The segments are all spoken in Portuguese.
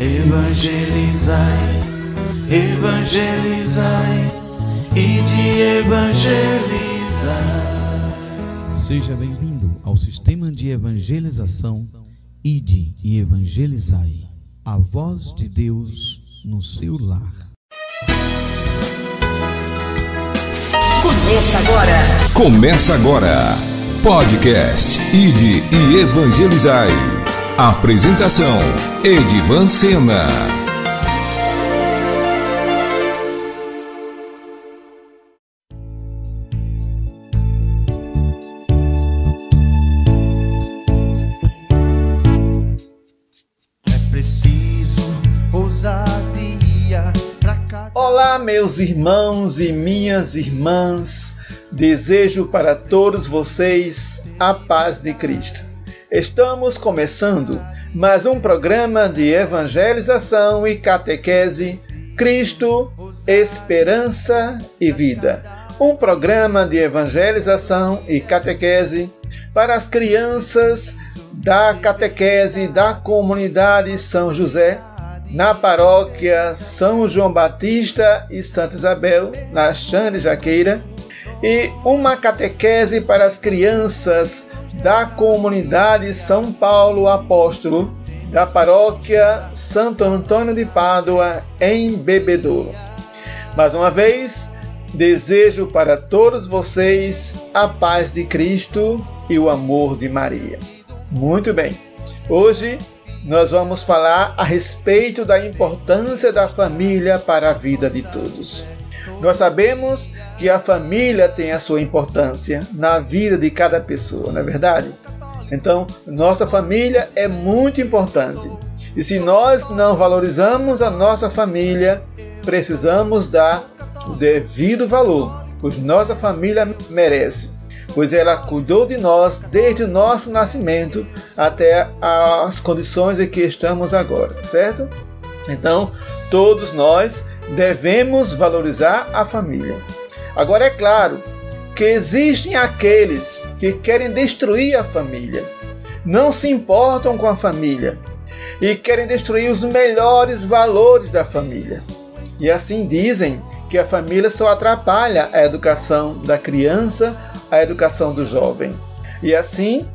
evangelizai, evangelizai e de evangelizar. Seja bem-vindo ao sistema de evangelização Ide e Evangelizai, a voz de Deus no seu lar. Começa agora. Começa agora. Podcast Ide e Evangelizai. Apresentação: Edivan Sena. É preciso ousadia pra cada. Olá, meus irmãos e minhas irmãs. Desejo para todos vocês a paz de Cristo. Estamos começando mais um programa de evangelização e catequese Cristo, Esperança e Vida. Um programa de evangelização e catequese para as crianças da catequese da comunidade São José, na paróquia São João Batista e Santa Isabel, na Xande Jaqueira, e uma catequese para as crianças da comunidade São Paulo Apóstolo, da paróquia Santo Antônio de Pádua, em Bebedouro. Mais uma vez, desejo para todos vocês a paz de Cristo e o amor de Maria. Muito bem, hoje nós vamos falar a respeito da importância da família para a vida de todos. Nós sabemos que a família tem a sua importância na vida de cada pessoa, não é verdade? Então, nossa família é muito importante. E se nós não valorizamos a nossa família, precisamos dar o devido valor, pois nossa família merece, pois ela cuidou de nós desde o nosso nascimento até as condições em que estamos agora, certo? Então, todos nós devemos valorizar a família. Agora, é claro que existem aqueles que querem destruir a família, não se importam com a família e querem destruir os melhores valores da família. E assim dizem que a família só atrapalha a educação da criança, a educação do jovem. E assim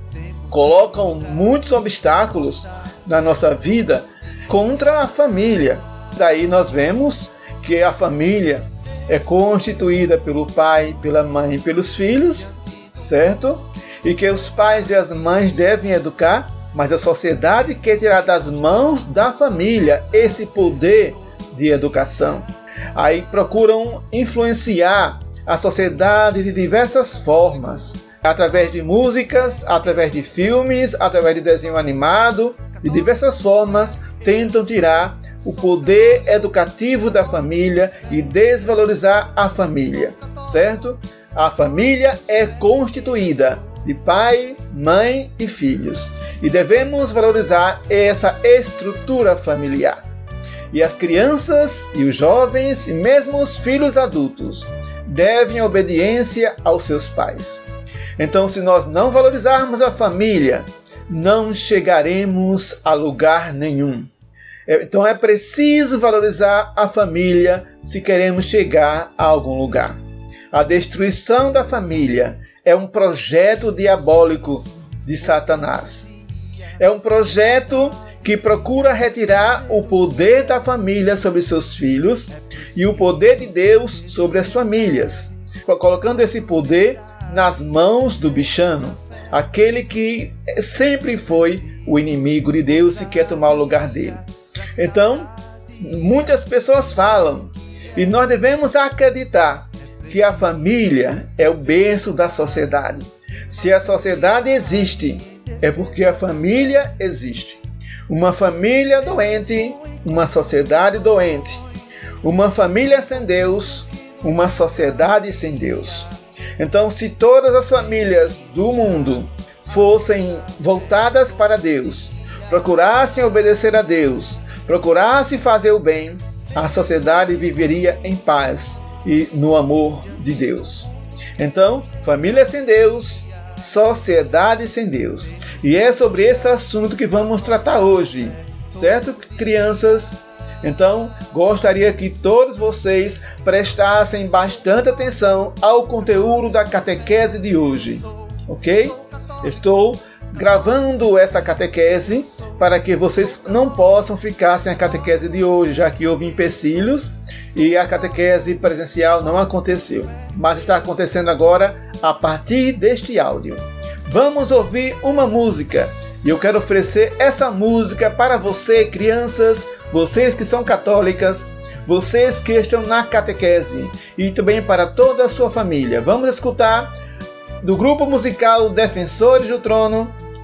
colocam muitos obstáculos na nossa vida contra a família. Daí nós vemos que a família é constituída pelo pai, pela mãe e pelos filhos, certo? E que os pais e as mães devem educar, mas a sociedade quer tirar das mãos da família esse poder de educação. Aí procuram influenciar a sociedade de diversas formas, através de músicas, através de filmes, através de desenho animado, de diversas formas tentam tirar o poder educativo da família e desvalorizar a família, certo? A família é constituída de pai, mãe e filhos e devemos valorizar essa estrutura familiar. E as crianças e os jovens, e mesmo os filhos adultos, devem obediência aos seus pais. Então, se nós não valorizarmos a família, não chegaremos a lugar nenhum. Então é preciso valorizar a família se queremos chegar a algum lugar. A destruição da família é um projeto diabólico de Satanás. É um projeto que procura retirar o poder da família sobre seus filhos e o poder de Deus sobre as famílias, colocando esse poder nas mãos do bichano, aquele que sempre foi o inimigo de Deus e quer tomar o lugar dele. Então, muitas pessoas falam, e nós devemos acreditar que a família é o berço da sociedade. Se a sociedade existe, é porque a família existe. Uma família doente, uma sociedade doente. Uma família sem Deus, uma sociedade sem Deus. Então, se todas as famílias do mundo fossem voltadas para Deus, procurassem obedecer a Deus, procurasse fazer o bem, a sociedade viveria em paz e no amor de Deus. Então, família sem Deus, sociedade sem Deus. E é sobre esse assunto que vamos tratar hoje, certo, crianças? Então, gostaria que todos vocês prestassem bastante atenção ao conteúdo da catequese de hoje, ok? Estou gravando essa catequese para que vocês não possam ficar sem a catequese de hoje, já que houve empecilhos e a catequese presencial não aconteceu, mas está acontecendo agora a partir deste áudio. Vamos ouvir uma música e eu quero oferecer essa música para você, crianças, vocês que são católicas, vocês que estão na catequese e também para toda a sua família. Vamos escutar do grupo musical Defensores do Trono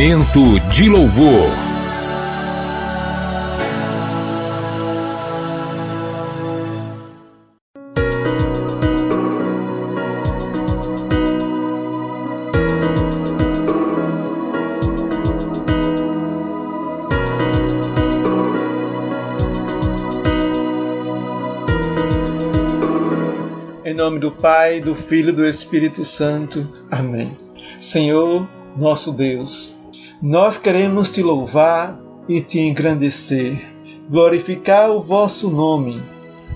Momento de louvor. Em nome do Pai, do Filho e do Espírito Santo. Amém. Senhor, nosso Deus, nós queremos te louvar e te engrandecer, glorificar o vosso nome,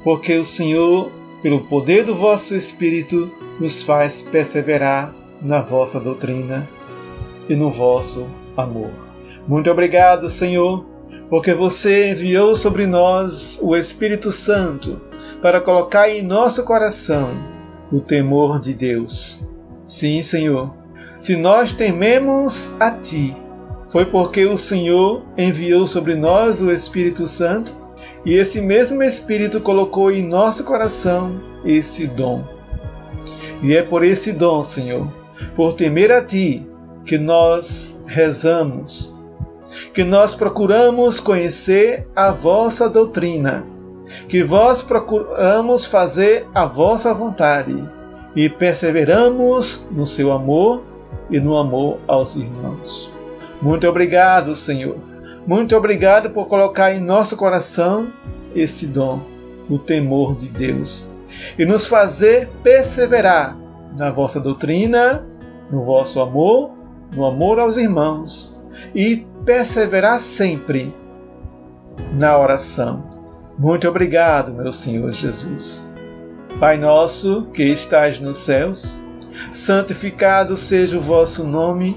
porque o Senhor, pelo poder do vosso Espírito, nos faz perseverar na vossa doutrina e no vosso amor. Muito obrigado, Senhor, porque você enviou sobre nós o Espírito Santo para colocar em nosso coração o temor de Deus. Sim, Senhor, se nós tememos a Ti, foi porque o Senhor enviou sobre nós o Espírito Santo e esse mesmo Espírito colocou em nosso coração esse dom. E é por esse dom, Senhor, por temer a Ti, que nós rezamos, que nós procuramos conhecer a vossa doutrina, que vós procuramos fazer a vossa vontade e perseveramos no seu amor e no amor aos irmãos. Muito obrigado, Senhor. Muito obrigado por colocar em nosso coração esse dom, o temor de Deus, e nos fazer perseverar na vossa doutrina, no vosso amor, no amor aos irmãos e perseverar sempre na oração. Muito obrigado, meu Senhor Jesus. Pai nosso que estais nos céus, santificado seja o vosso nome,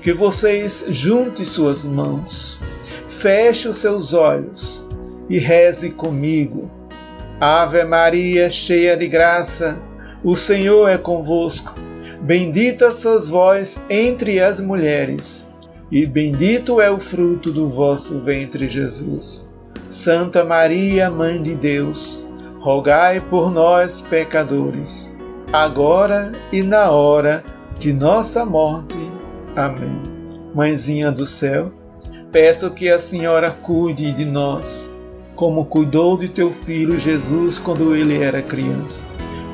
que vocês juntem suas mãos, feche os seus olhos e reze comigo. Ave Maria, cheia de graça, o Senhor é convosco. Bendita sois vós entre as mulheres, e bendito é o fruto do vosso ventre, Jesus. Santa Maria, Mãe de Deus, rogai por nós, pecadores, agora e na hora de nossa morte. Amém. Mãezinha do céu, peço que a Senhora cuide de nós, como cuidou de teu filho Jesus quando ele era criança.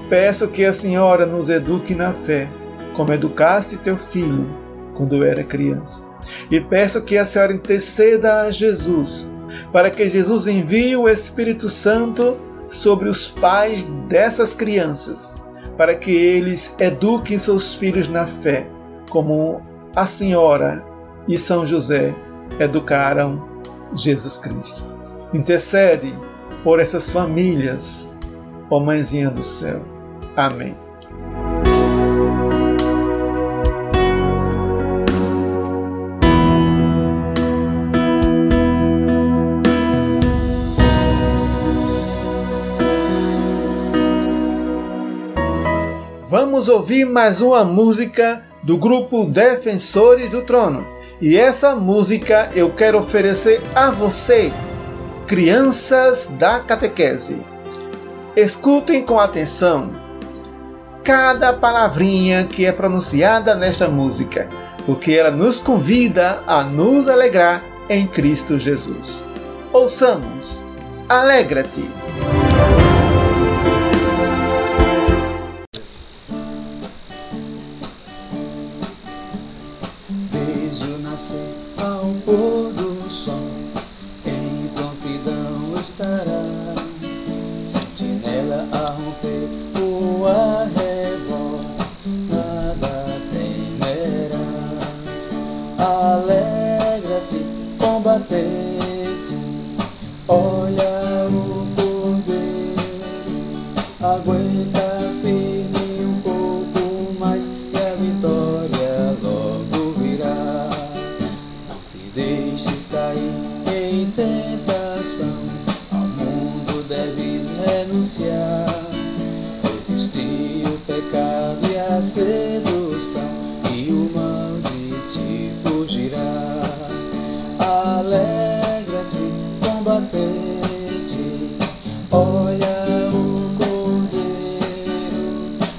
Peço que a Senhora nos eduque na fé como educaste teu filho quando era criança. E peço que a Senhora interceda a Jesus, para que Jesus envie o Espírito Santo sobre os pais dessas crianças, para que eles eduquem seus filhos na fé, como a Senhora e São José educaram Jesus Cristo. Intercede por essas famílias, ó Mãezinha do céu. Amém. vamos ouvir mais uma música do grupo Defensores do Trono. E essa música eu quero oferecer a você, crianças da catequese. Escutem com atenção cada palavrinha que é pronunciada nesta música, porque ela nos convida a nos alegrar em Cristo Jesus. Ouçamos: Alegra-te.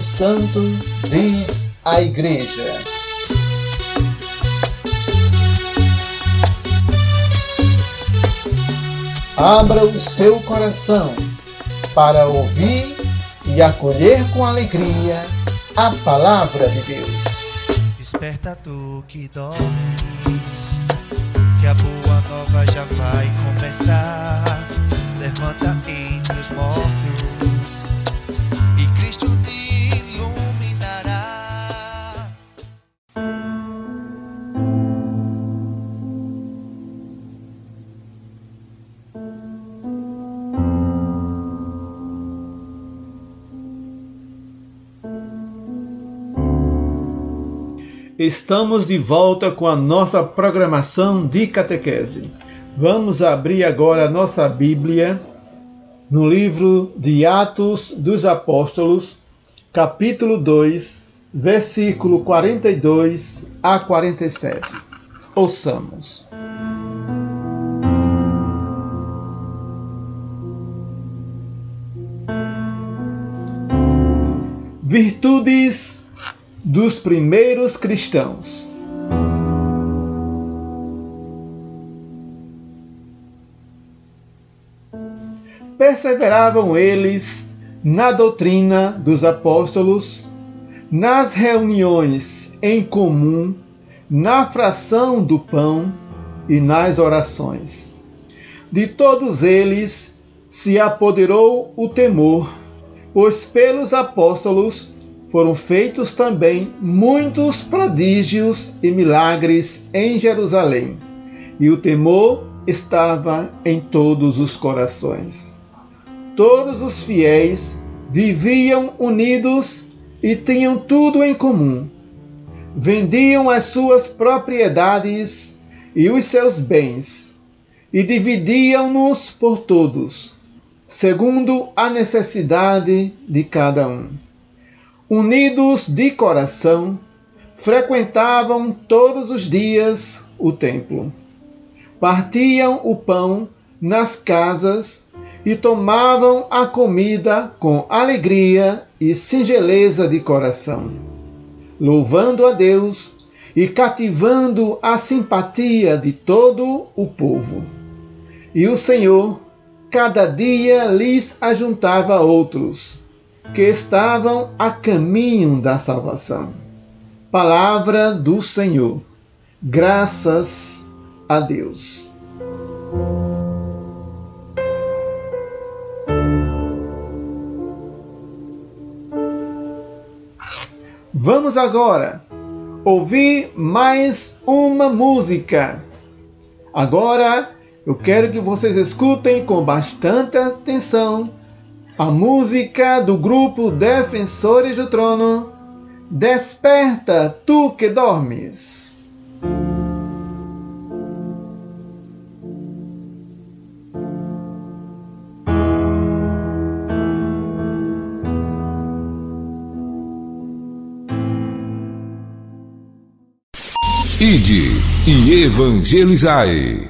Santo diz à Igreja. Abra o seu coração para ouvir e acolher com alegria a palavra de Deus. Desperta tu que dormes, que a boa nova já vai começar. Levanta entre os mortos Estamos de volta com a nossa programação de catequese. Vamos abrir agora a nossa Bíblia no livro de Atos dos Apóstolos, capítulo 2, versículo 42 a 47. Ouçamos. Virtudes dos primeiros cristãos. Perseveravam eles na doutrina dos apóstolos, nas reuniões em comum, na fração do pão e nas orações. De todos eles se apoderou o temor, pois pelos apóstolos foram feitos também muitos prodígios e milagres em Jerusalém, e o temor estava em todos os corações. Todos os fiéis viviam unidos e tinham tudo em comum. Vendiam as suas propriedades e os seus bens, e dividiam-nos por todos, segundo a necessidade de cada um unidos de coração, frequentavam todos os dias o templo. Partiam o pão nas casas e tomavam a comida com alegria e singeleza de coração, louvando a Deus e cativando a simpatia de todo o povo. E o Senhor cada dia lhes ajuntava outros que estavam a caminho da salvação. Palavra do Senhor. Graças a Deus. Vamos agora ouvir mais uma música. Agora eu quero que vocês escutem com bastante atenção a música do grupo Defensores do Trono, Desperta, tu que dormes. Ide e evangelizai.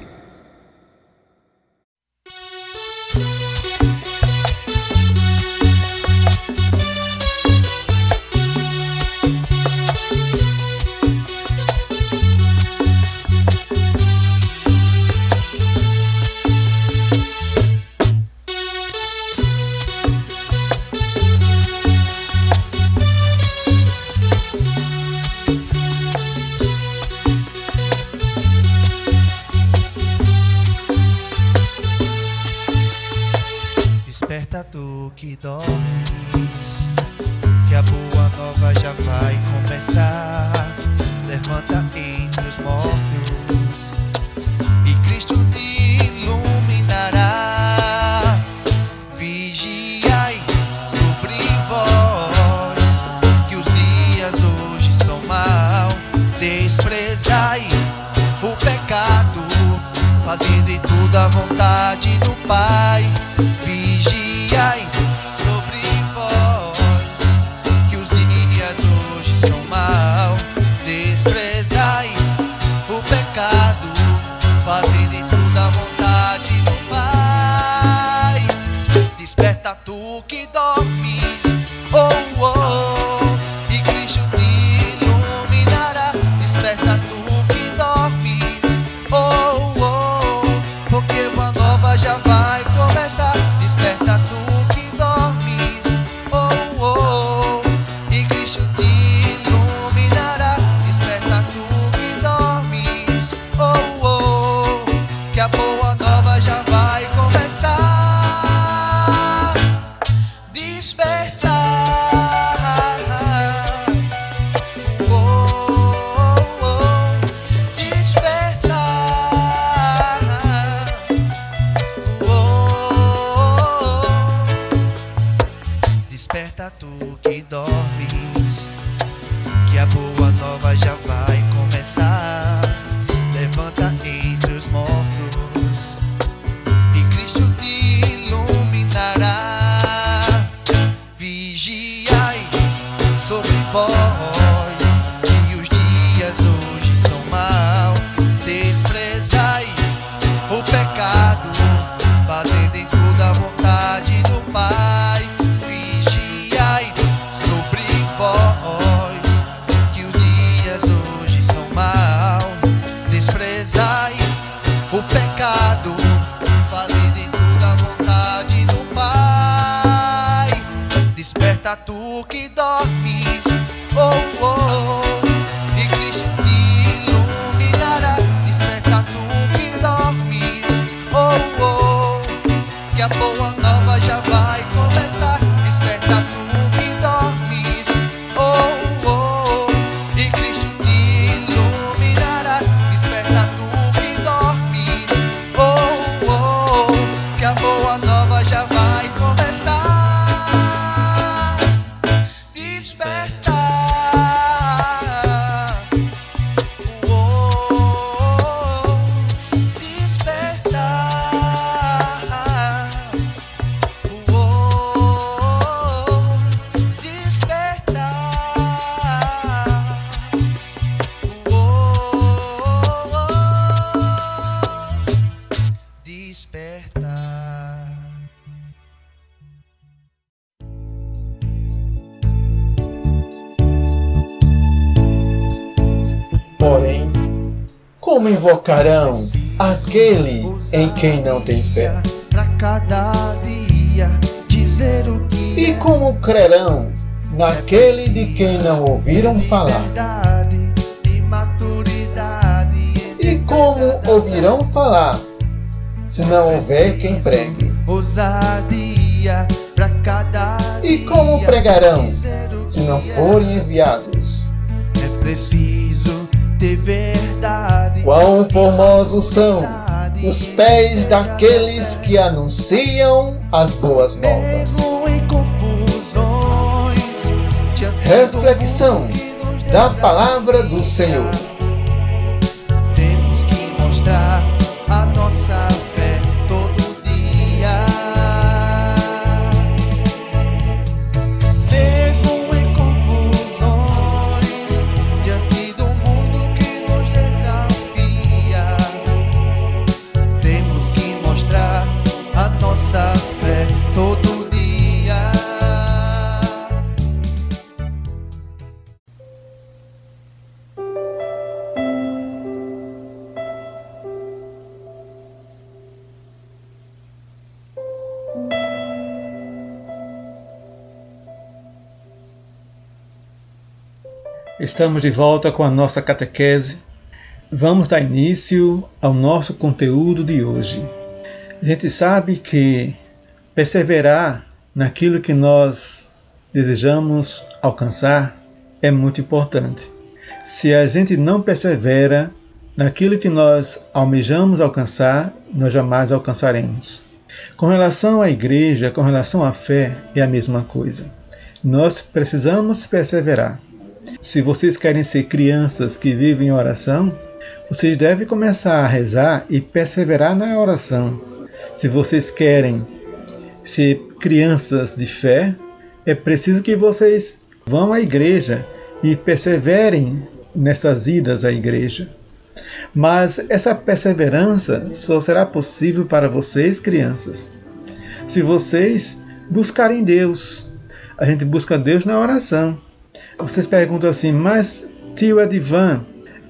invocarão aquele em quem não tem fé. E como crerão naquele de quem não ouviram falar? E como ouvirão falar se não houver quem pregue? E como pregarão se não forem enviados? É preciso ter verdade. Quão formosos são os pés daqueles que anunciam as boas novas. Reflexão da palavra do Senhor. Temos que mostrar Estamos de volta com a nossa catequese. Vamos dar início ao nosso conteúdo de hoje. A gente sabe que perseverar naquilo que nós desejamos alcançar é muito importante. Se a gente não persevera naquilo que nós almejamos alcançar, nós jamais alcançaremos. Com relação à igreja, com relação à fé, é a mesma coisa. Nós precisamos perseverar se vocês querem ser crianças que vivem em oração, vocês devem começar a rezar e perseverar na oração. Se vocês querem ser crianças de fé, é preciso que vocês vão à igreja e perseverem nessas idas à igreja. Mas essa perseverança só será possível para vocês, crianças, se vocês buscarem Deus. A gente busca Deus na oração. Vocês perguntam assim, mas tio Edivan,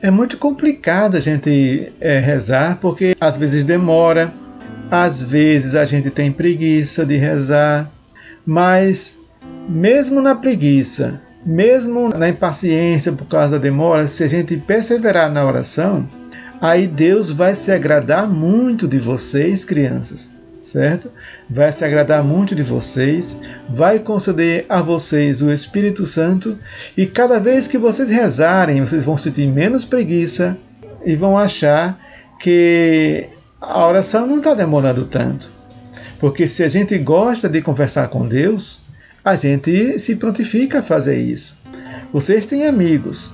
é muito complicado a gente é, rezar porque às vezes demora, às vezes a gente tem preguiça de rezar, mas mesmo na preguiça, mesmo na impaciência por causa da demora, se a gente perseverar na oração, aí Deus vai se agradar muito de vocês, crianças, certo? Vai se agradar muito de vocês, vai conceder a vocês o Espírito Santo e cada vez que vocês rezarem, vocês vão sentir menos preguiça e vão achar que a oração não está demorando tanto. Porque se a gente gosta de conversar com Deus, a gente se prontifica a fazer isso. Vocês têm amigos.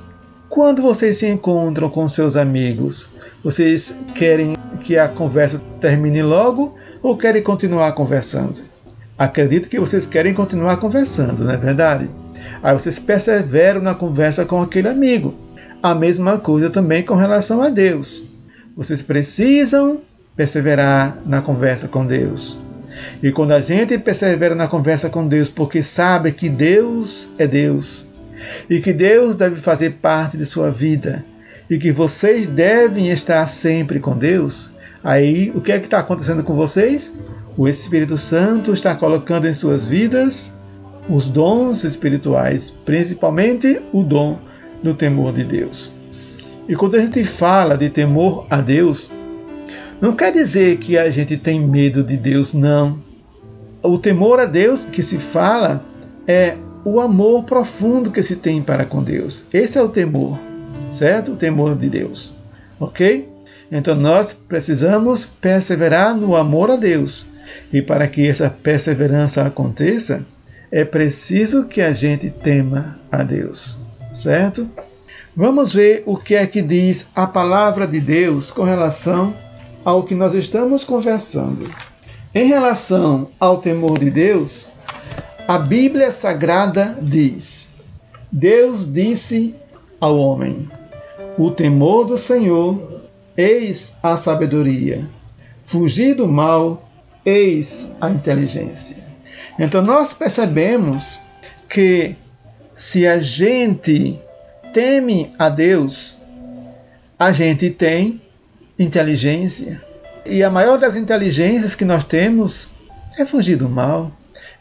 Quando vocês se encontram com seus amigos, vocês querem que a conversa termine logo ou querem continuar conversando? Acredito que vocês querem continuar conversando, não é verdade? Aí vocês perseveram na conversa com aquele amigo. A mesma coisa também com relação a Deus. Vocês precisam perseverar na conversa com Deus. E quando a gente persevera na conversa com Deus, porque sabe que Deus é Deus e que Deus deve fazer parte de sua vida e que vocês devem estar sempre com Deus, aí o que é que está acontecendo com vocês? O Espírito Santo está colocando em suas vidas os dons espirituais, principalmente o dom do temor de Deus. E quando a gente fala de temor a Deus, não quer dizer que a gente tem medo de Deus, não. O temor a Deus que se fala é o amor profundo que se tem para com Deus. Esse é o temor, certo? O temor de Deus. Ok? Então nós precisamos perseverar no amor a Deus. E para que essa perseverança aconteça, é preciso que a gente tema a Deus, certo? Vamos ver o que é que diz a palavra de Deus com relação ao que nós estamos conversando. Em relação ao temor de Deus, a Bíblia Sagrada diz: Deus disse ao homem: O temor do Senhor, eis a sabedoria. Fugir do mal, eis a inteligência. Então nós percebemos que se a gente teme a Deus, a gente tem inteligência. E a maior das inteligências que nós temos é fugir do mal.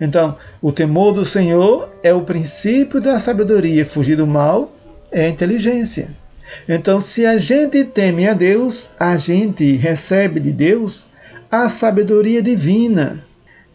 Então, o temor do Senhor é o princípio da sabedoria, fugir do mal é inteligência. Então, se a gente teme a Deus, a gente recebe de Deus a sabedoria divina.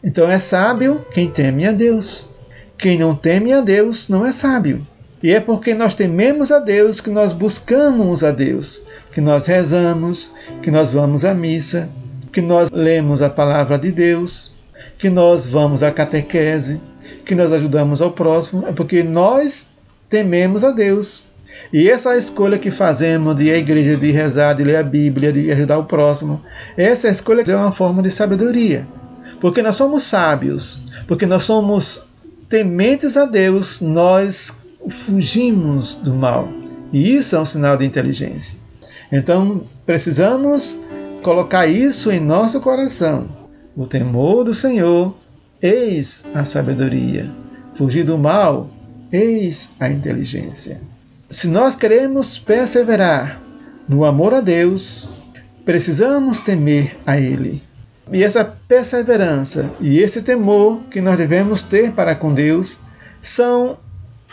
Então, é sábio quem teme a Deus. Quem não teme a Deus não é sábio. E é porque nós tememos a Deus que nós buscamos a Deus, que nós rezamos, que nós vamos à missa, que nós lemos a palavra de Deus, que nós vamos à catequese, que nós ajudamos ao próximo, é porque nós tememos a Deus. E essa escolha que fazemos de ir à igreja, de rezar, de ler a Bíblia, de ajudar o próximo, essa escolha é uma forma de sabedoria. Porque nós somos sábios, porque nós somos tementes a Deus, nós fugimos do mal. E isso é um sinal de inteligência. Então, precisamos colocar isso em nosso coração. O temor do Senhor, eis a sabedoria. Fugir do mal, eis a inteligência. Se nós queremos perseverar no amor a Deus, precisamos temer a Ele. E essa perseverança e esse temor que nós devemos ter para com Deus são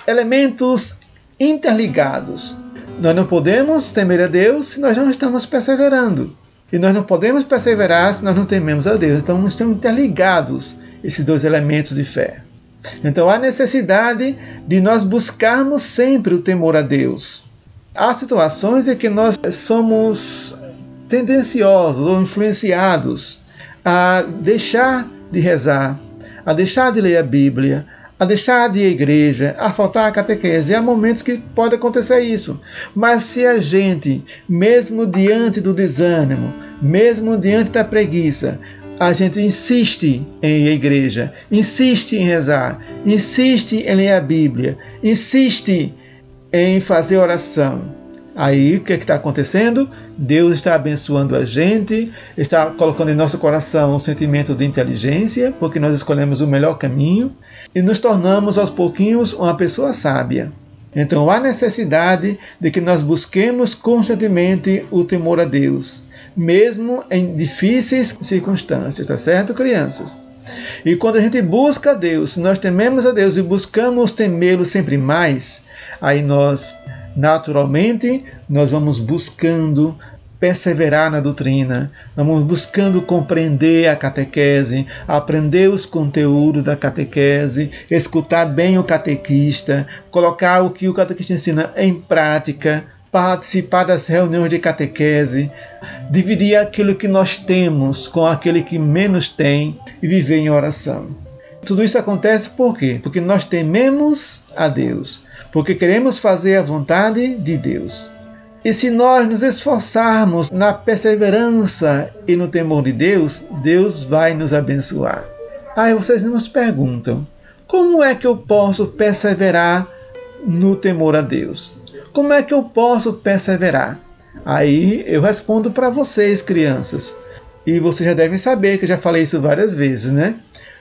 elementos interligados. Nós não podemos temer a Deus se nós não estamos perseverando. E nós não podemos perseverar se nós não tememos a Deus. Então estão interligados esses dois elementos de fé. Então há necessidade de nós buscarmos sempre o temor a Deus. Há situações em que nós somos tendenciosos ou influenciados a deixar de rezar, a deixar de ler a Bíblia, a deixar de ir à igreja, a faltar a catequese. Há momentos que pode acontecer isso. Mas se a gente, mesmo diante do desânimo, mesmo diante da preguiça, a gente insiste em ir à igreja, insiste em rezar, insiste em ler a Bíblia, insiste em fazer oração. Aí o que é está acontecendo? Deus está abençoando a gente, está colocando em nosso coração um sentimento de inteligência, porque nós escolhemos o melhor caminho e nos tornamos aos pouquinhos uma pessoa sábia. Então há necessidade de que nós busquemos constantemente o temor a Deus, mesmo em difíceis circunstâncias, tá certo, crianças? E quando a gente busca a Deus, nós tememos a Deus e buscamos temê-lo sempre mais, aí nós naturalmente nós vamos buscando perseverar na doutrina, vamos buscando compreender a catequese, aprender os conteúdos da catequese, escutar bem o catequista, colocar o que o catequista ensina em prática, participar das reuniões de catequese, dividir aquilo que nós temos com aquele que menos tem e viver em oração. Tudo isso acontece por quê? Porque nós tememos a Deus porque queremos fazer a vontade de Deus. E se nós nos esforçarmos na perseverança e no temor de Deus, Deus vai nos abençoar. Aí vocês nos perguntam: como é que eu posso perseverar no temor a Deus? Como é que eu posso perseverar? Aí eu respondo para vocês, crianças. E vocês já devem saber que já falei isso várias vezes, né?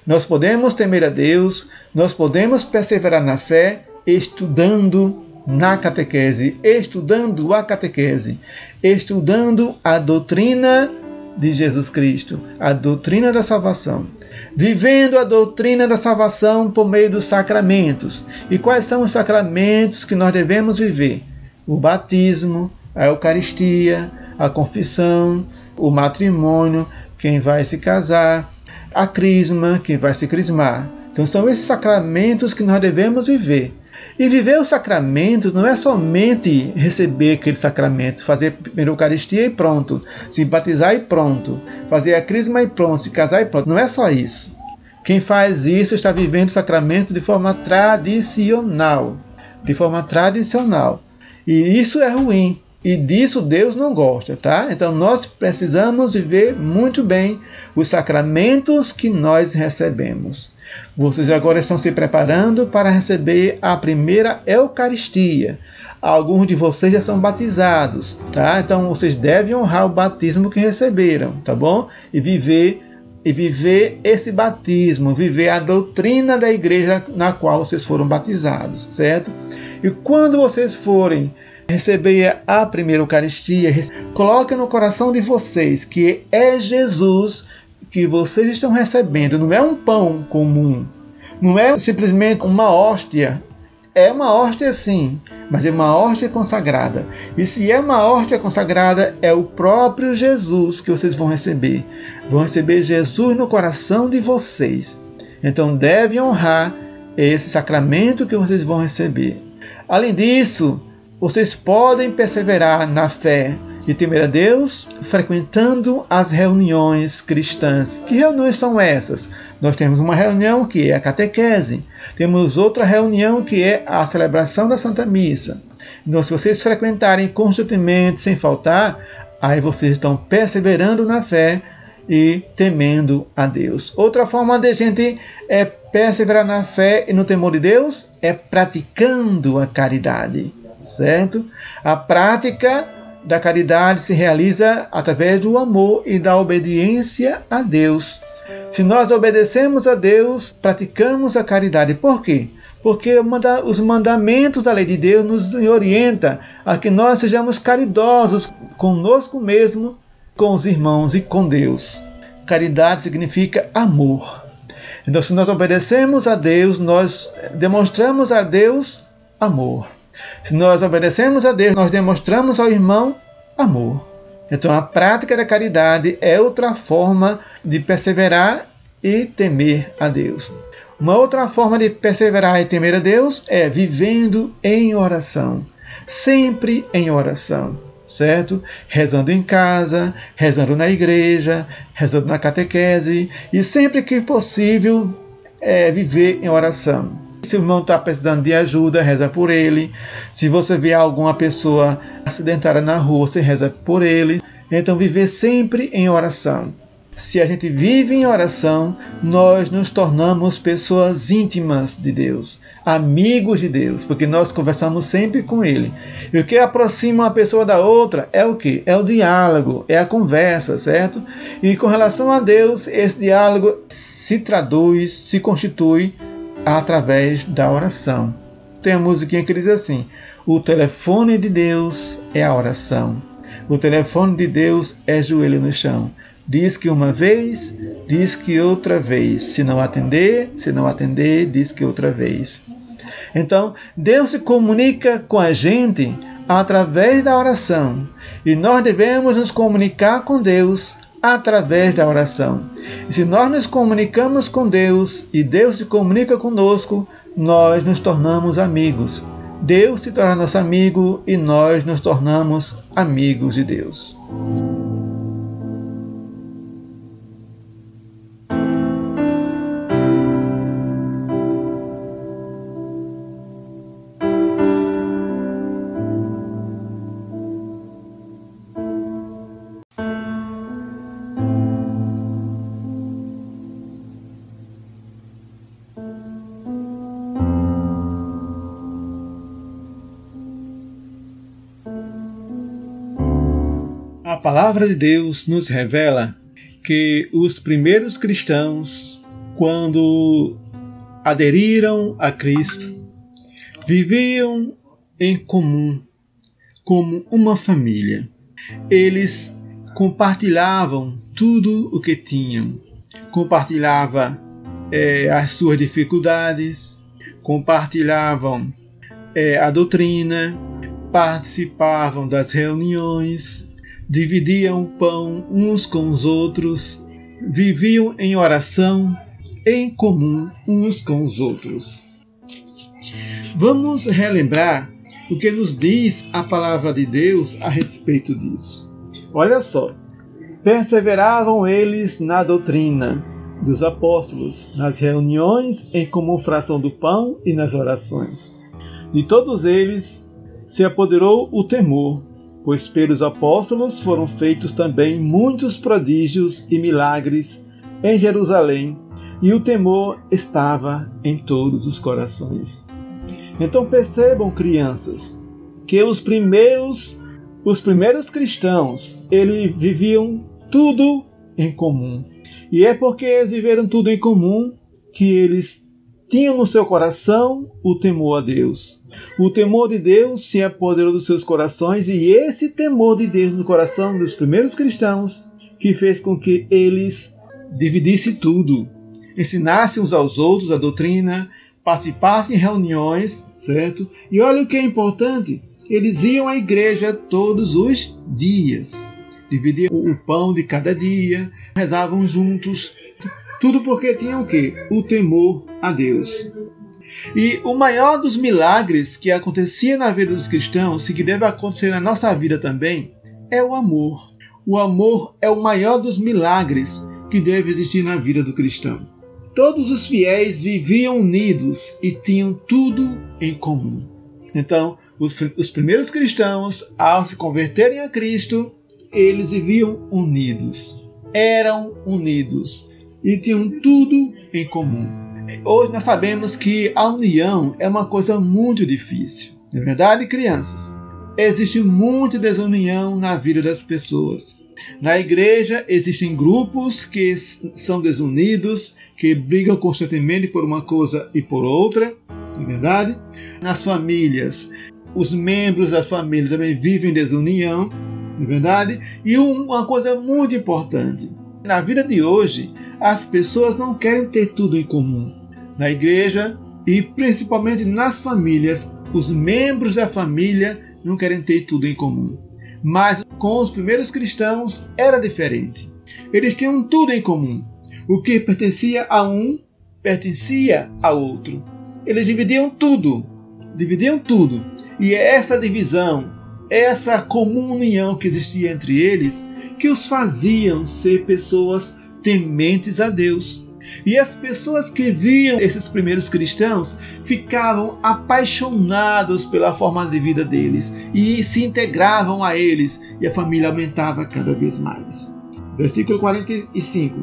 Nós podemos temer a Deus, nós podemos perseverar na fé estudando na catequese, estudando a catequese, estudando a doutrina de Jesus Cristo, a doutrina da salvação, vivendo a doutrina da salvação por meio dos sacramentos. E quais são os sacramentos que nós devemos viver? O batismo, a Eucaristia, a confissão, o matrimônio, quem vai se casar, a crisma, quem vai se crismar. Então são esses sacramentos que nós devemos viver. E viver os sacramentos não é somente receber aquele sacramento, fazer a Eucaristia e pronto, se batizar e pronto, fazer a crisma e pronto, se casar e pronto. Não é só isso. Quem faz isso está vivendo o sacramento de forma tradicional. De forma tradicional. E isso é ruim. E disso Deus não gosta, tá? Então nós precisamos viver muito bem os sacramentos que nós recebemos. Vocês agora estão se preparando para receber a primeira Eucaristia. Alguns de vocês já são batizados, tá? Então vocês devem honrar o batismo que receberam, tá bom? E viver e viver esse batismo, viver a doutrina da igreja na qual vocês foram batizados, certo? E quando vocês forem receber a primeira Eucaristia, coloque no coração de vocês que é Jesus que vocês estão recebendo não é um pão comum, não é simplesmente uma hóstia. É uma hóstia sim, mas é uma hóstia consagrada. E se é uma hóstia consagrada, é o próprio Jesus que vocês vão receber. Vão receber Jesus no coração de vocês. Então devem honrar esse sacramento que vocês vão receber. Além disso, vocês podem perseverar na fé, e temer a Deus frequentando as reuniões cristãs. Que reuniões são essas? Nós temos uma reunião que é a catequese, temos outra reunião que é a celebração da Santa Missa. Então, se vocês frequentarem constantemente, sem faltar, aí vocês estão perseverando na fé e temendo a Deus. Outra forma de gente é perseverar na fé e no temor de Deus é praticando a caridade, certo? A prática da caridade se realiza através do amor e da obediência a Deus. Se nós obedecemos a Deus, praticamos a caridade. Por quê? Porque os mandamentos da lei de Deus nos orienta a que nós sejamos caridosos conosco mesmo, com os irmãos e com Deus. Caridade significa amor. Então, se nós obedecemos a Deus, nós demonstramos a Deus amor. Se nós obedecemos a Deus, nós demonstramos ao irmão amor. Então, a prática da caridade é outra forma de perseverar e temer a Deus. Uma outra forma de perseverar e temer a Deus é vivendo em oração, sempre em oração, certo? Rezando em casa, rezando na igreja, rezando na catequese e sempre que possível é, viver em oração. Se o irmão está precisando de ajuda, reza por ele. Se você vê alguma pessoa acidentada na rua, você reza por ele. Então, viver sempre em oração. Se a gente vive em oração, nós nos tornamos pessoas íntimas de Deus, amigos de Deus, porque nós conversamos sempre com Ele. E o que aproxima uma pessoa da outra é o que? É o diálogo, é a conversa, certo? E com relação a Deus, esse diálogo se traduz, se constitui através da oração. Tem a musiquinha que diz assim: O telefone de Deus é a oração. O telefone de Deus é joelho no chão. Diz que uma vez, diz que outra vez. Se não atender, se não atender, diz que outra vez. Então, Deus se comunica com a gente através da oração. E nós devemos nos comunicar com Deus através da oração. E se nós nos comunicamos com Deus e Deus se comunica conosco, nós nos tornamos amigos. Deus se torna nosso amigo e nós nos tornamos amigos de Deus. Palavra de Deus nos revela que os primeiros cristãos, quando aderiram a Cristo, viviam em comum, como uma família. Eles compartilhavam tudo o que tinham, compartilhavam é, as suas dificuldades, compartilhavam é, a doutrina, participavam das reuniões, dividiam o pão uns com os outros, viviam em oração em comum uns com os outros. Vamos relembrar o que nos diz a palavra de Deus a respeito disso. Olha só. Perseveravam eles na doutrina dos apóstolos, nas reuniões em comum fração do pão e nas orações. De todos eles se apoderou o temor, pois pelos apóstolos foram feitos também muitos prodígios e milagres em Jerusalém, e o temor estava em todos os corações. Então percebam, crianças, que os primeiros os primeiros cristãos, eles viviam tudo em comum. E é porque eles viveram tudo em comum que eles tinham no seu coração o temor a Deus. O temor de Deus se apoderou dos seus corações e esse temor de Deus no coração dos primeiros cristãos que fez com que eles dividissem tudo, ensinassem uns aos outros a doutrina, participassem em reuniões, certo? E olha o que é importante, eles iam à igreja todos os dias, dividiam o pão de cada dia, rezavam juntos, tudo porque tinham o quê? O temor a Deus. E o maior dos milagres que acontecia na vida dos cristãos, e que deve acontecer na nossa vida também, é o amor. O amor é o maior dos milagres que deve existir na vida do cristão. Todos os fiéis viviam unidos e tinham tudo em comum. Então, os, os primeiros cristãos, ao se converterem a Cristo, eles viviam unidos, eram unidos e tinham tudo em comum. Hoje nós sabemos que a união é uma coisa muito difícil. Não é verdade, crianças? Existe muita desunião na vida das pessoas. Na igreja existem grupos que são desunidos, que brigam constantemente por uma coisa e por outra, não é verdade? Nas famílias, os membros das famílias também vivem desunião, não é verdade? E uma coisa muito importante: na vida de hoje, as pessoas não querem ter tudo em comum. Na igreja e principalmente nas famílias, os membros da família não querem ter tudo em comum. Mas com os primeiros cristãos era diferente. Eles tinham tudo em comum. O que pertencia a um pertencia a outro. Eles dividiam tudo, dividiam tudo. E é essa divisão, essa comunhão que existia entre eles, que os faziam ser pessoas tementes a Deus. E as pessoas que viam esses primeiros cristãos ficavam apaixonados pela forma de vida deles e se integravam a eles, e a família aumentava cada vez mais. Versículo 45: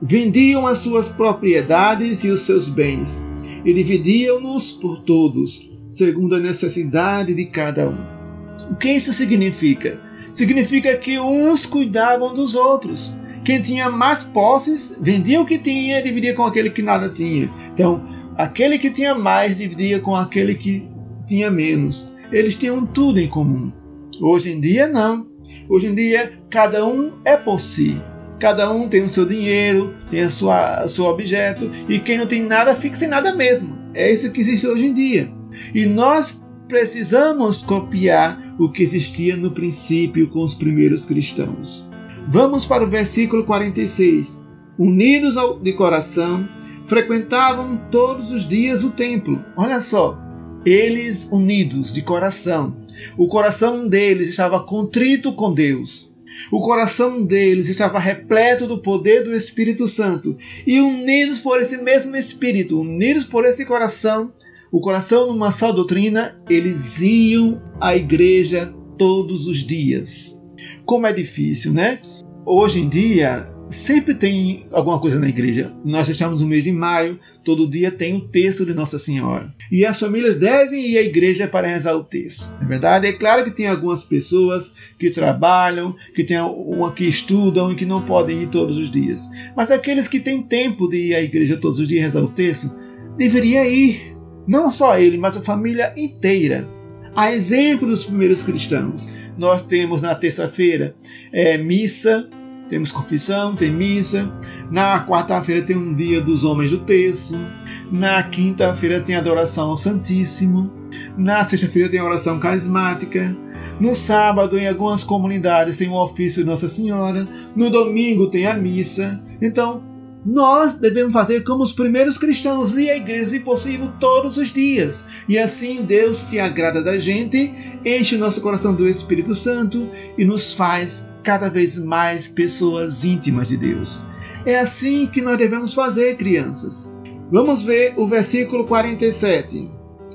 Vendiam as suas propriedades e os seus bens, e dividiam-nos por todos, segundo a necessidade de cada um. O que isso significa? Significa que uns cuidavam dos outros quem tinha mais posses vendia o que tinha e dividia com aquele que nada tinha. Então, aquele que tinha mais dividia com aquele que tinha menos. Eles tinham tudo em comum. Hoje em dia, não. Hoje em dia, cada um é por si. Cada um tem o seu dinheiro, tem a o seu objeto, e quem não tem nada fica sem nada mesmo. É isso que existe hoje em dia. E nós precisamos copiar o que existia no princípio com os primeiros cristãos. Vamos para o versículo 46. Unidos de coração, frequentavam todos os dias o templo. Olha só, eles unidos de coração. O coração deles estava contrito com Deus. O coração deles estava repleto do poder do Espírito Santo. E unidos por esse mesmo Espírito, unidos por esse coração, o coração numa só doutrina, eles iam à igreja todos os dias. Como é difícil, né? Hoje em dia, sempre tem alguma coisa na igreja. Nós estamos no mês de maio, todo dia tem o texto de Nossa Senhora. E as famílias devem ir à igreja para rezar o texto. É verdade? É claro que tem algumas pessoas que trabalham, que, tem uma, que estudam e que não podem ir todos os dias. Mas aqueles que têm tempo de ir à igreja todos os dias rezar o texto, deveria ir. Não só ele, mas a família inteira. A exemplo dos primeiros cristãos. Nós temos na terça-feira é, missa temos confissão, tem missa. Na quarta-feira tem um dia dos homens do terço. Na quinta-feira tem adoração ao Santíssimo. Na sexta-feira tem oração carismática. No sábado, em algumas comunidades, tem o ofício de Nossa Senhora. No domingo tem a missa. Então, nós devemos fazer como os primeiros cristãos, ir à igreja, se possível, todos os dias. E assim Deus se agrada da gente, enche o nosso coração do Espírito Santo e nos faz cada vez mais pessoas íntimas de Deus. É assim que nós devemos fazer, crianças. Vamos ver o versículo 47.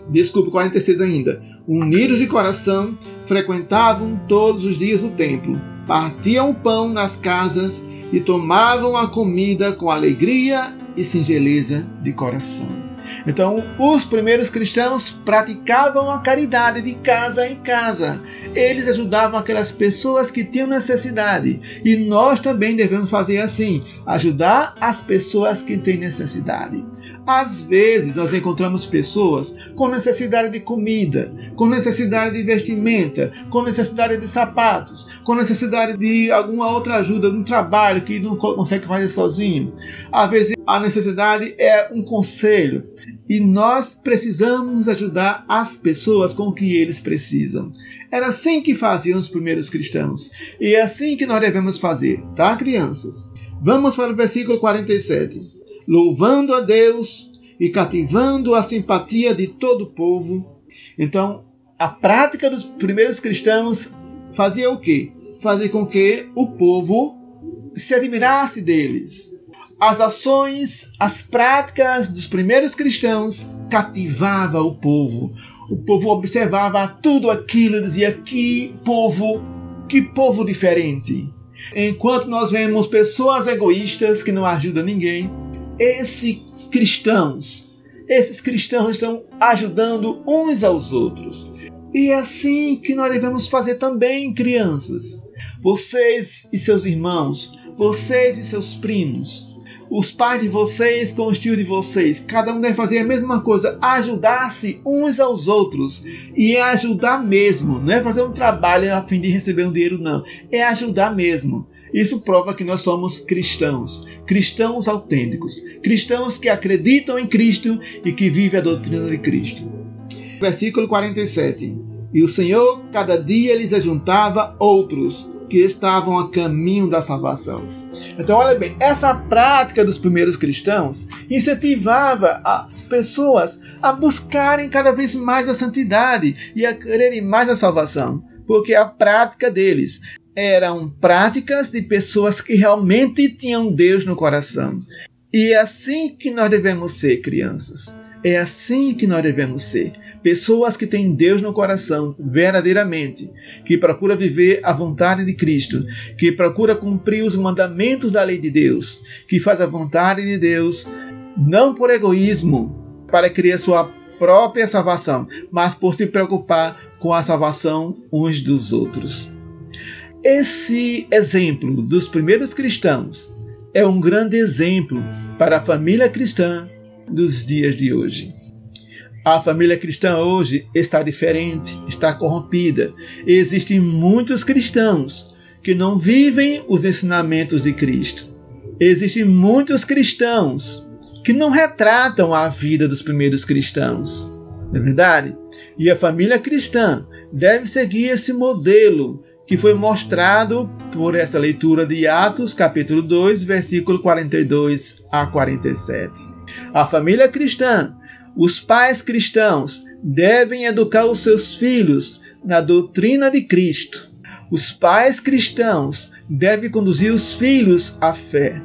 Desculpe, 46 ainda. Unidos de coração, frequentavam todos os dias o templo, partiam pão nas casas e tomavam a comida com alegria e singeleza de coração. Então, os primeiros cristãos praticavam a caridade de casa em casa. Eles ajudavam aquelas pessoas que tinham necessidade. E nós também devemos fazer assim: ajudar as pessoas que têm necessidade. Às vezes nós encontramos pessoas com necessidade de comida, com necessidade de vestimenta, com necessidade de sapatos, com necessidade de alguma outra ajuda no trabalho que não consegue fazer sozinho. Às vezes a necessidade é um conselho e nós precisamos ajudar as pessoas com o que eles precisam. Era assim que faziam os primeiros cristãos e é assim que nós devemos fazer, tá, crianças? Vamos para o versículo 47 louvando a Deus e cativando a simpatia de todo o povo. Então, a prática dos primeiros cristãos fazia o quê? Fazia com que o povo se admirasse deles. As ações, as práticas dos primeiros cristãos cativava o povo. O povo observava tudo aquilo e dizia: que povo, que povo diferente. Enquanto nós vemos pessoas egoístas que não ajudam ninguém, esses cristãos, esses cristãos estão ajudando uns aos outros. E é assim que nós devemos fazer também, crianças. Vocês e seus irmãos, vocês e seus primos, os pais de vocês com o estilo de vocês, cada um deve fazer a mesma coisa, ajudar-se uns aos outros. E é ajudar mesmo, não é fazer um trabalho a fim de receber um dinheiro, não. É ajudar mesmo. Isso prova que nós somos cristãos, cristãos autênticos, cristãos que acreditam em Cristo e que vivem a doutrina de Cristo. Versículo 47. E o Senhor cada dia lhes ajuntava outros, que estavam a caminho da salvação. Então, olha bem, essa prática dos primeiros cristãos incentivava as pessoas a buscarem cada vez mais a santidade e a quererem mais a salvação, porque a prática deles eram práticas de pessoas que realmente tinham Deus no coração. E é assim que nós devemos ser, crianças. É assim que nós devemos ser. Pessoas que têm Deus no coração verdadeiramente, que procura viver a vontade de Cristo, que procura cumprir os mandamentos da lei de Deus, que faz a vontade de Deus não por egoísmo, para criar sua própria salvação, mas por se preocupar com a salvação uns dos outros. Esse exemplo dos primeiros cristãos é um grande exemplo para a família cristã dos dias de hoje. A família cristã hoje está diferente, está corrompida. Existem muitos cristãos que não vivem os ensinamentos de Cristo. Existem muitos cristãos que não retratam a vida dos primeiros cristãos. Não é verdade? E a família cristã deve seguir esse modelo que foi mostrado por essa leitura de Atos, capítulo 2, versículo 42 a 47. A família cristã os pais cristãos devem educar os seus filhos na doutrina de Cristo. Os pais cristãos devem conduzir os filhos à fé.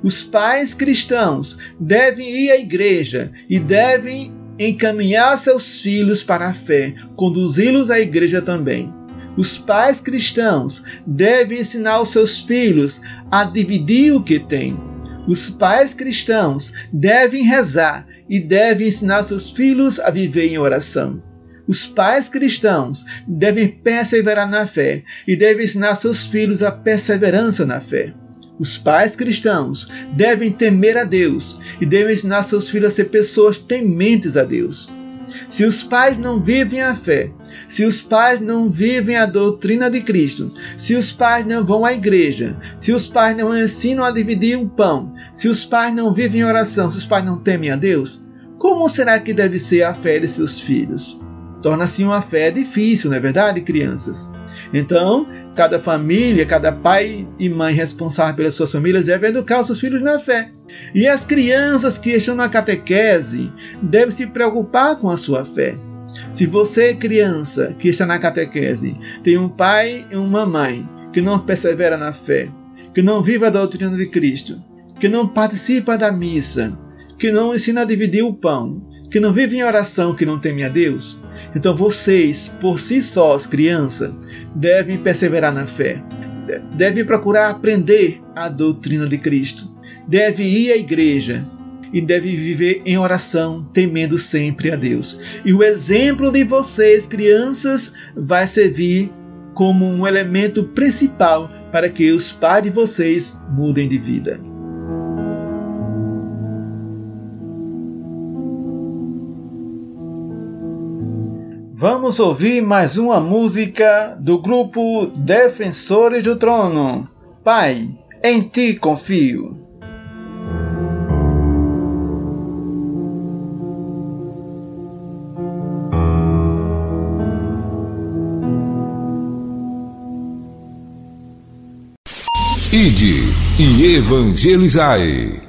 Os pais cristãos devem ir à igreja e devem encaminhar seus filhos para a fé, conduzi-los à igreja também. Os pais cristãos devem ensinar os seus filhos a dividir o que têm. Os pais cristãos devem rezar e deve ensinar seus filhos a viver em oração. Os pais cristãos devem perseverar na fé e devem ensinar seus filhos a perseverança na fé. Os pais cristãos devem temer a Deus e devem ensinar seus filhos a ser pessoas tementes a Deus. Se os pais não vivem a fé, se os pais não vivem a doutrina de Cristo, se os pais não vão à igreja, se os pais não ensinam a dividir o pão, se os pais não vivem em oração, se os pais não temem a Deus, como será que deve ser a fé de seus filhos? Torna-se uma fé difícil, não é verdade, crianças? Então, cada família, cada pai e mãe responsável pelas suas famílias deve educar os seus filhos na fé. E as crianças que estão na catequese devem se preocupar com a sua fé. Se você, criança que está na catequese, tem um pai e uma mãe que não persevera na fé, que não vive a doutrina de Cristo, que não participa da missa, que não ensina a dividir o pão, que não vive em oração, que não teme a Deus, então vocês, por si sós, criança, devem perseverar na fé, devem procurar aprender a doutrina de Cristo, devem ir à igreja, e deve viver em oração, temendo sempre a Deus. E o exemplo de vocês, crianças, vai servir como um elemento principal para que os pais de vocês mudem de vida. Vamos ouvir mais uma música do grupo Defensores do Trono. Pai, em ti confio. Ide e evangelizai.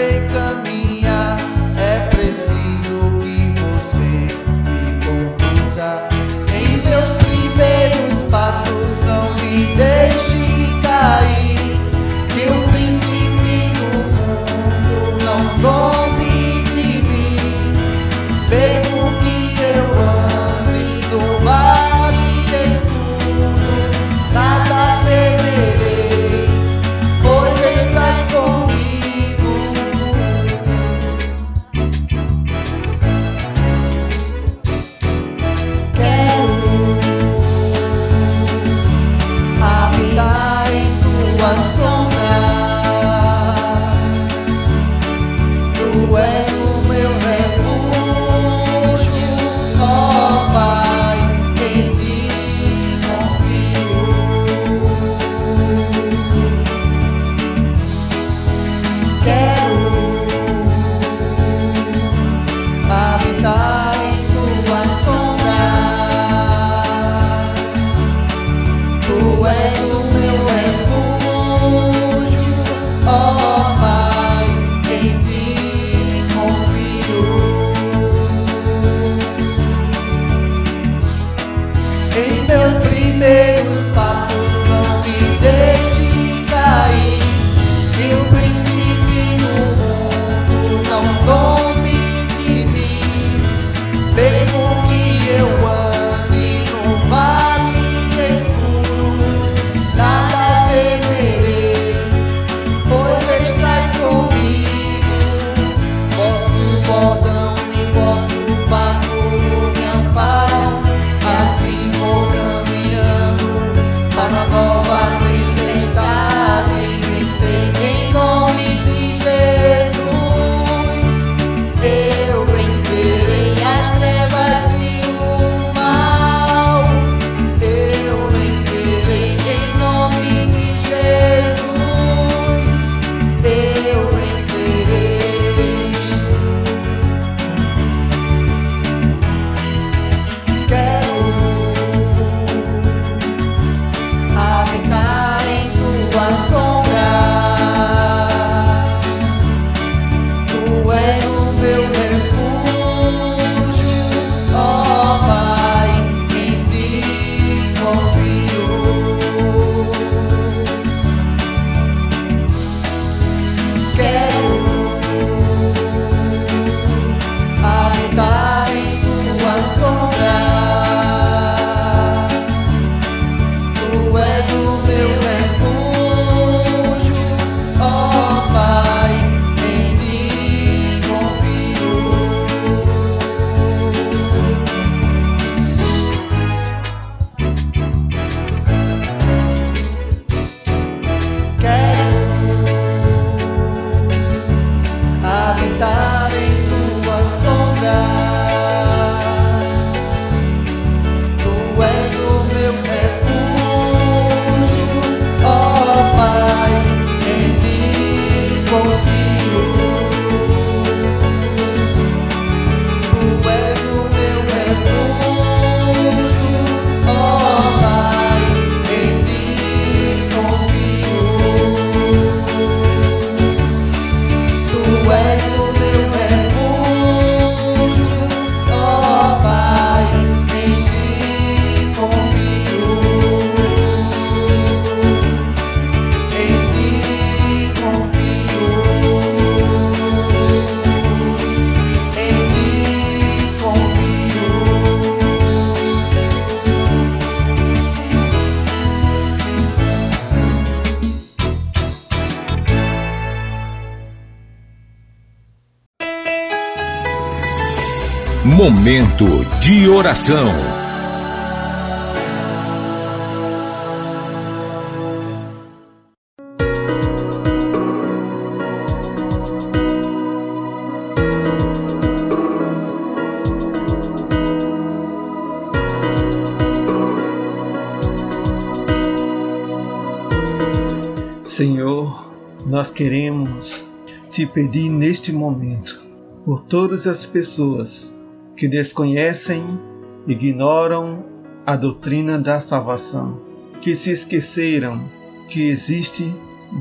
think Momento de oração. Senhor, nós queremos te pedir neste momento por todas as pessoas que desconhecem, ignoram a doutrina da salvação, que se esqueceram que existe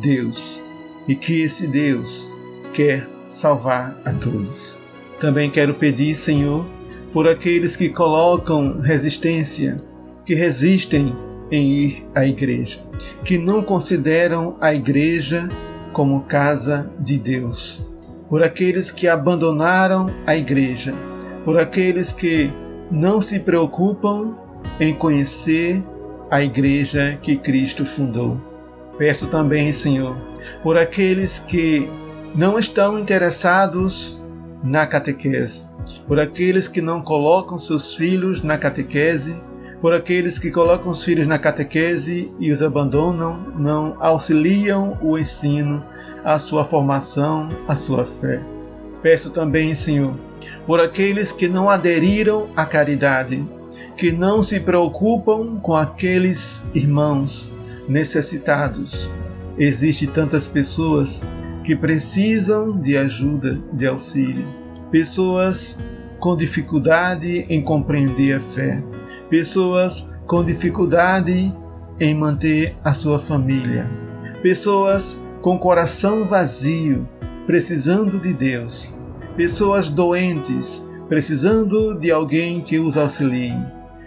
Deus e que esse Deus quer salvar a todos. Também quero pedir, Senhor, por aqueles que colocam resistência, que resistem em ir à igreja, que não consideram a igreja como casa de Deus, por aqueles que abandonaram a igreja, por aqueles que não se preocupam em conhecer a igreja que Cristo fundou. Peço também, Senhor, por aqueles que não estão interessados na catequese, por aqueles que não colocam seus filhos na catequese por aqueles que colocam os filhos na catequese e os abandonam, não auxiliam o ensino, a sua formação, a sua fé. Peço também, Senhor, por aqueles que não aderiram à caridade, que não se preocupam com aqueles irmãos necessitados. Existem tantas pessoas que precisam de ajuda, de auxílio, pessoas com dificuldade em compreender a fé. Pessoas com dificuldade em manter a sua família, pessoas com coração vazio, precisando de Deus, pessoas doentes, precisando de alguém que os auxilie,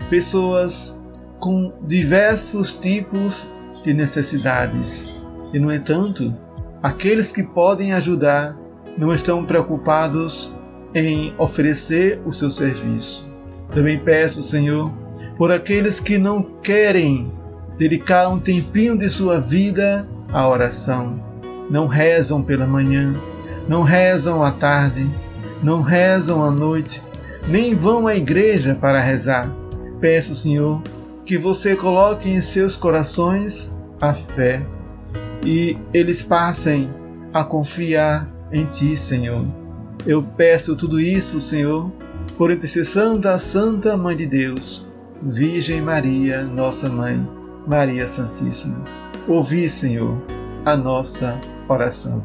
pessoas com diversos tipos de necessidades. E, no entanto, aqueles que podem ajudar não estão preocupados em oferecer o seu serviço. Também peço, Senhor, por aqueles que não querem dedicar um tempinho de sua vida à oração. Não rezam pela manhã, não rezam à tarde, não rezam à noite, nem vão à igreja para rezar. Peço, Senhor, que você coloque em seus corações a fé e eles passem a confiar em Ti, Senhor. Eu peço tudo isso, Senhor, por intercessão da Santa Mãe de Deus Virgem Maria, nossa Mãe, Maria Santíssima, ouvi, Senhor, a nossa oração.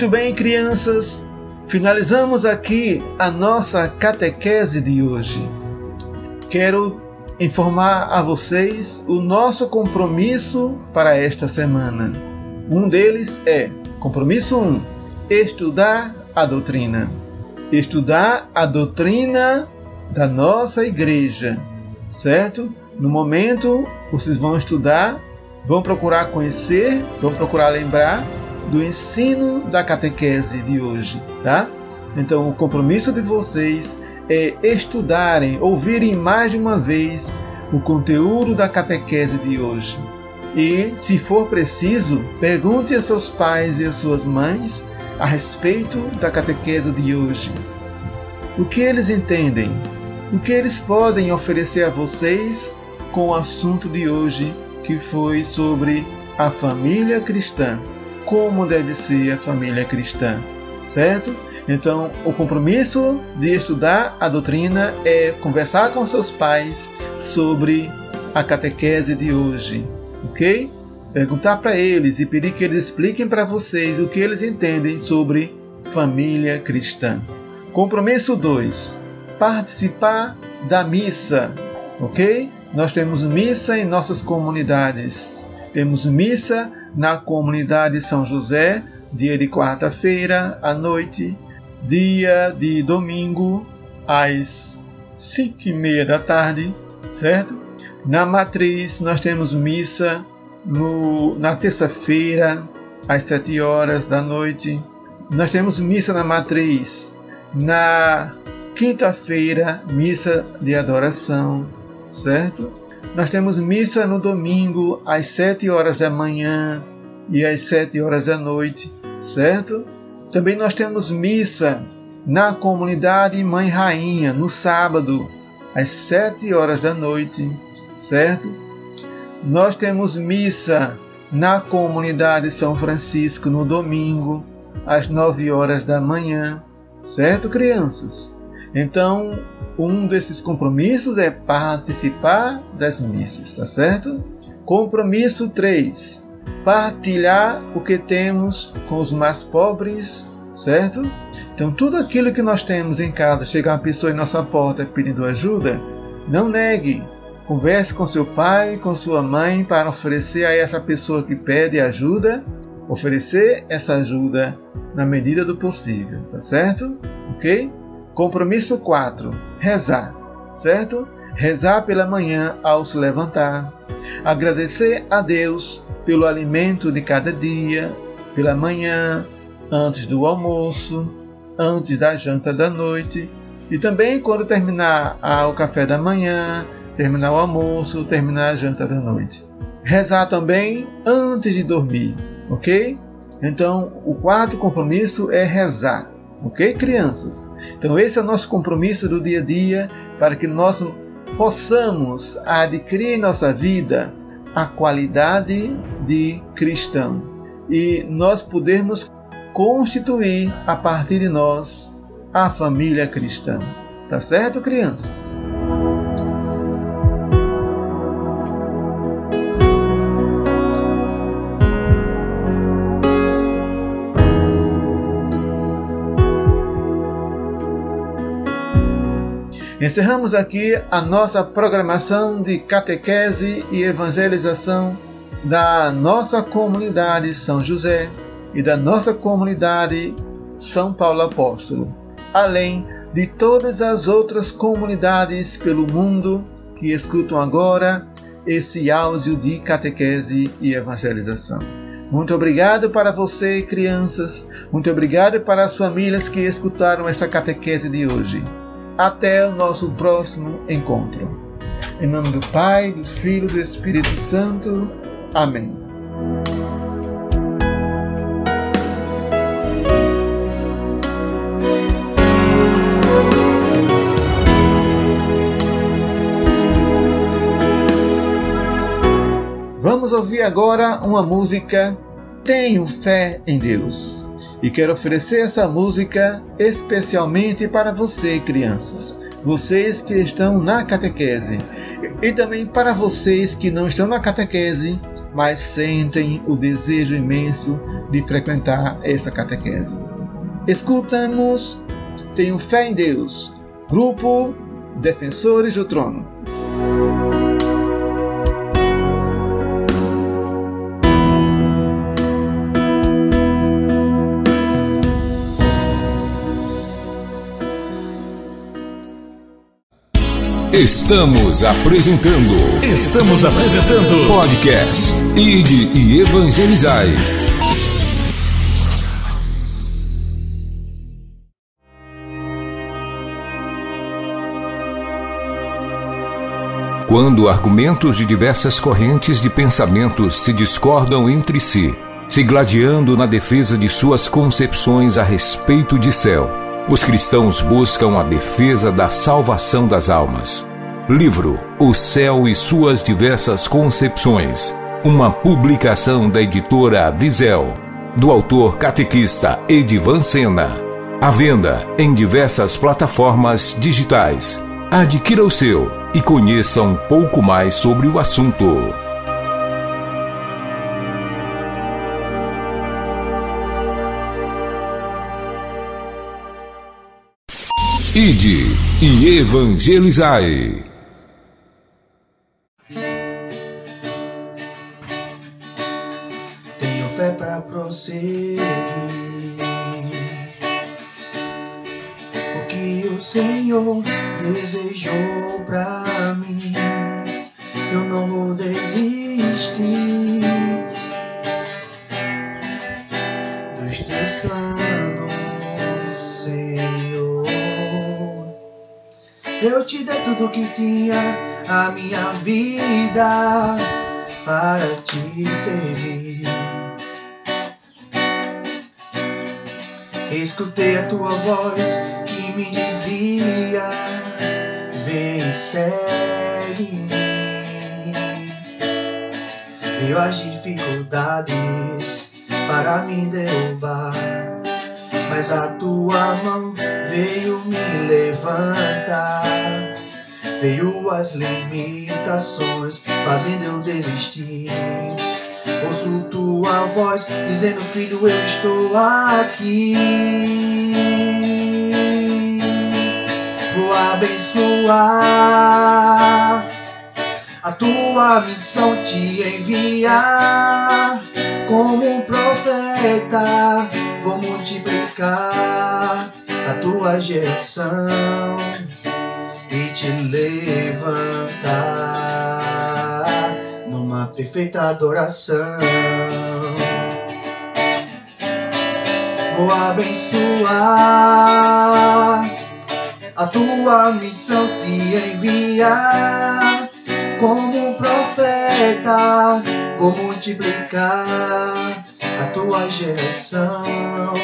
Muito bem, crianças, finalizamos aqui a nossa catequese de hoje. Quero informar a vocês o nosso compromisso para esta semana. Um deles é compromisso 1: um, estudar a doutrina. Estudar a doutrina da nossa igreja, certo? No momento, vocês vão estudar, vão procurar conhecer, vão procurar lembrar do ensino da catequese de hoje, tá? Então, o compromisso de vocês é estudarem, ouvirem mais de uma vez o conteúdo da catequese de hoje e, se for preciso, pergunte a seus pais e a suas mães a respeito da catequese de hoje. O que eles entendem? O que eles podem oferecer a vocês com o assunto de hoje, que foi sobre a família cristã? Como deve ser a família cristã, certo? Então, o compromisso de estudar a doutrina é conversar com seus pais sobre a catequese de hoje ok? Perguntar para eles e pedir que eles expliquem para vocês o que eles entendem sobre família cristã. Compromisso 2: participar da missa, ok? Nós temos missa em nossas comunidades. Temos missa na comunidade São José, dia de quarta-feira à noite, dia de domingo às cinco e meia da tarde, certo? Na matriz nós temos missa no, na terça-feira às sete horas da noite. Nós temos missa na matriz na quinta-feira, missa de adoração, certo? Nós temos missa no domingo às sete horas da manhã e às sete horas da noite, certo? Também nós temos missa na comunidade Mãe Rainha no sábado às sete horas da noite, certo? Nós temos missa na comunidade São Francisco no domingo às nove horas da manhã, certo, crianças? Então, um desses compromissos é participar das missas, tá certo? Compromisso 3. Partilhar o que temos com os mais pobres, certo? Então, tudo aquilo que nós temos em casa, chegar uma pessoa em nossa porta pedindo ajuda, não negue. Converse com seu pai, com sua mãe, para oferecer a essa pessoa que pede ajuda, oferecer essa ajuda na medida do possível, tá certo? Ok? Compromisso 4: rezar, certo? Rezar pela manhã ao se levantar. Agradecer a Deus pelo alimento de cada dia, pela manhã, antes do almoço, antes da janta da noite e também quando terminar o café da manhã, terminar o almoço, terminar a janta da noite. Rezar também antes de dormir, ok? Então, o quarto compromisso é rezar. Ok, crianças? Então, esse é o nosso compromisso do dia a dia para que nós possamos adquirir em nossa vida a qualidade de cristão e nós podermos constituir a partir de nós a família cristã. Tá certo, crianças? Encerramos aqui a nossa programação de catequese e evangelização da nossa comunidade São José e da nossa comunidade São Paulo Apóstolo, além de todas as outras comunidades pelo mundo que escutam agora esse áudio de catequese e evangelização. Muito obrigado para você, crianças. Muito obrigado para as famílias que escutaram esta catequese de hoje. Até o nosso próximo encontro. Em nome do Pai, do Filho e do Espírito Santo. Amém. Vamos ouvir agora uma música Tenho Fé em Deus e quero oferecer essa música especialmente para você, crianças, vocês que estão na catequese, e também para vocês que não estão na catequese, mas sentem o desejo imenso de frequentar essa catequese. Escutamos Tenho Fé em Deus, Grupo Defensores do Trono. Estamos apresentando. Estamos apresentando. Podcast Ide e Evangelizai. Quando argumentos de diversas correntes de pensamentos se discordam entre si, se gladiando na defesa de suas concepções a respeito de céu, os cristãos buscam a defesa da salvação das almas. Livro O Céu e Suas Diversas Concepções. Uma publicação da editora Visel, do autor catequista Edivan Sena. À venda em diversas plataformas digitais. Adquira o seu e conheça um pouco mais sobre o assunto. Ide e evangelizai. seguir o que o Senhor desejou pra mim. Eu não vou desistir dos teus planos, Senhor. Eu te dei tudo que tinha, a minha vida para te servir. Escutei a tua voz que me dizia: Vem segue-me. Veio as dificuldades para me derrubar, mas a tua mão veio me levantar. Veio as limitações, fazendo eu desistir. Ouço tua voz dizendo: Filho, eu estou aqui. Vou abençoar a tua missão, te enviar como um profeta. Vou multiplicar a tua geração e te levantar numa perfeita adoração. Vou abençoar a tua missão, te enviar como um profeta. Vou multiplicar a tua geração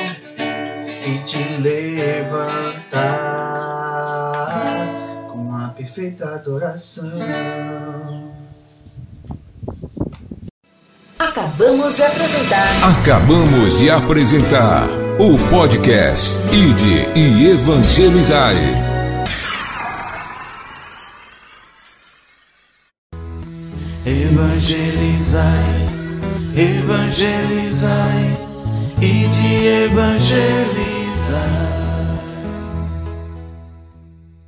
e te levantar com a perfeita adoração. Acabamos de apresentar. Acabamos de apresentar o podcast Ide e Evangelizai. Evangelizai, evangelizai e de evangelizar.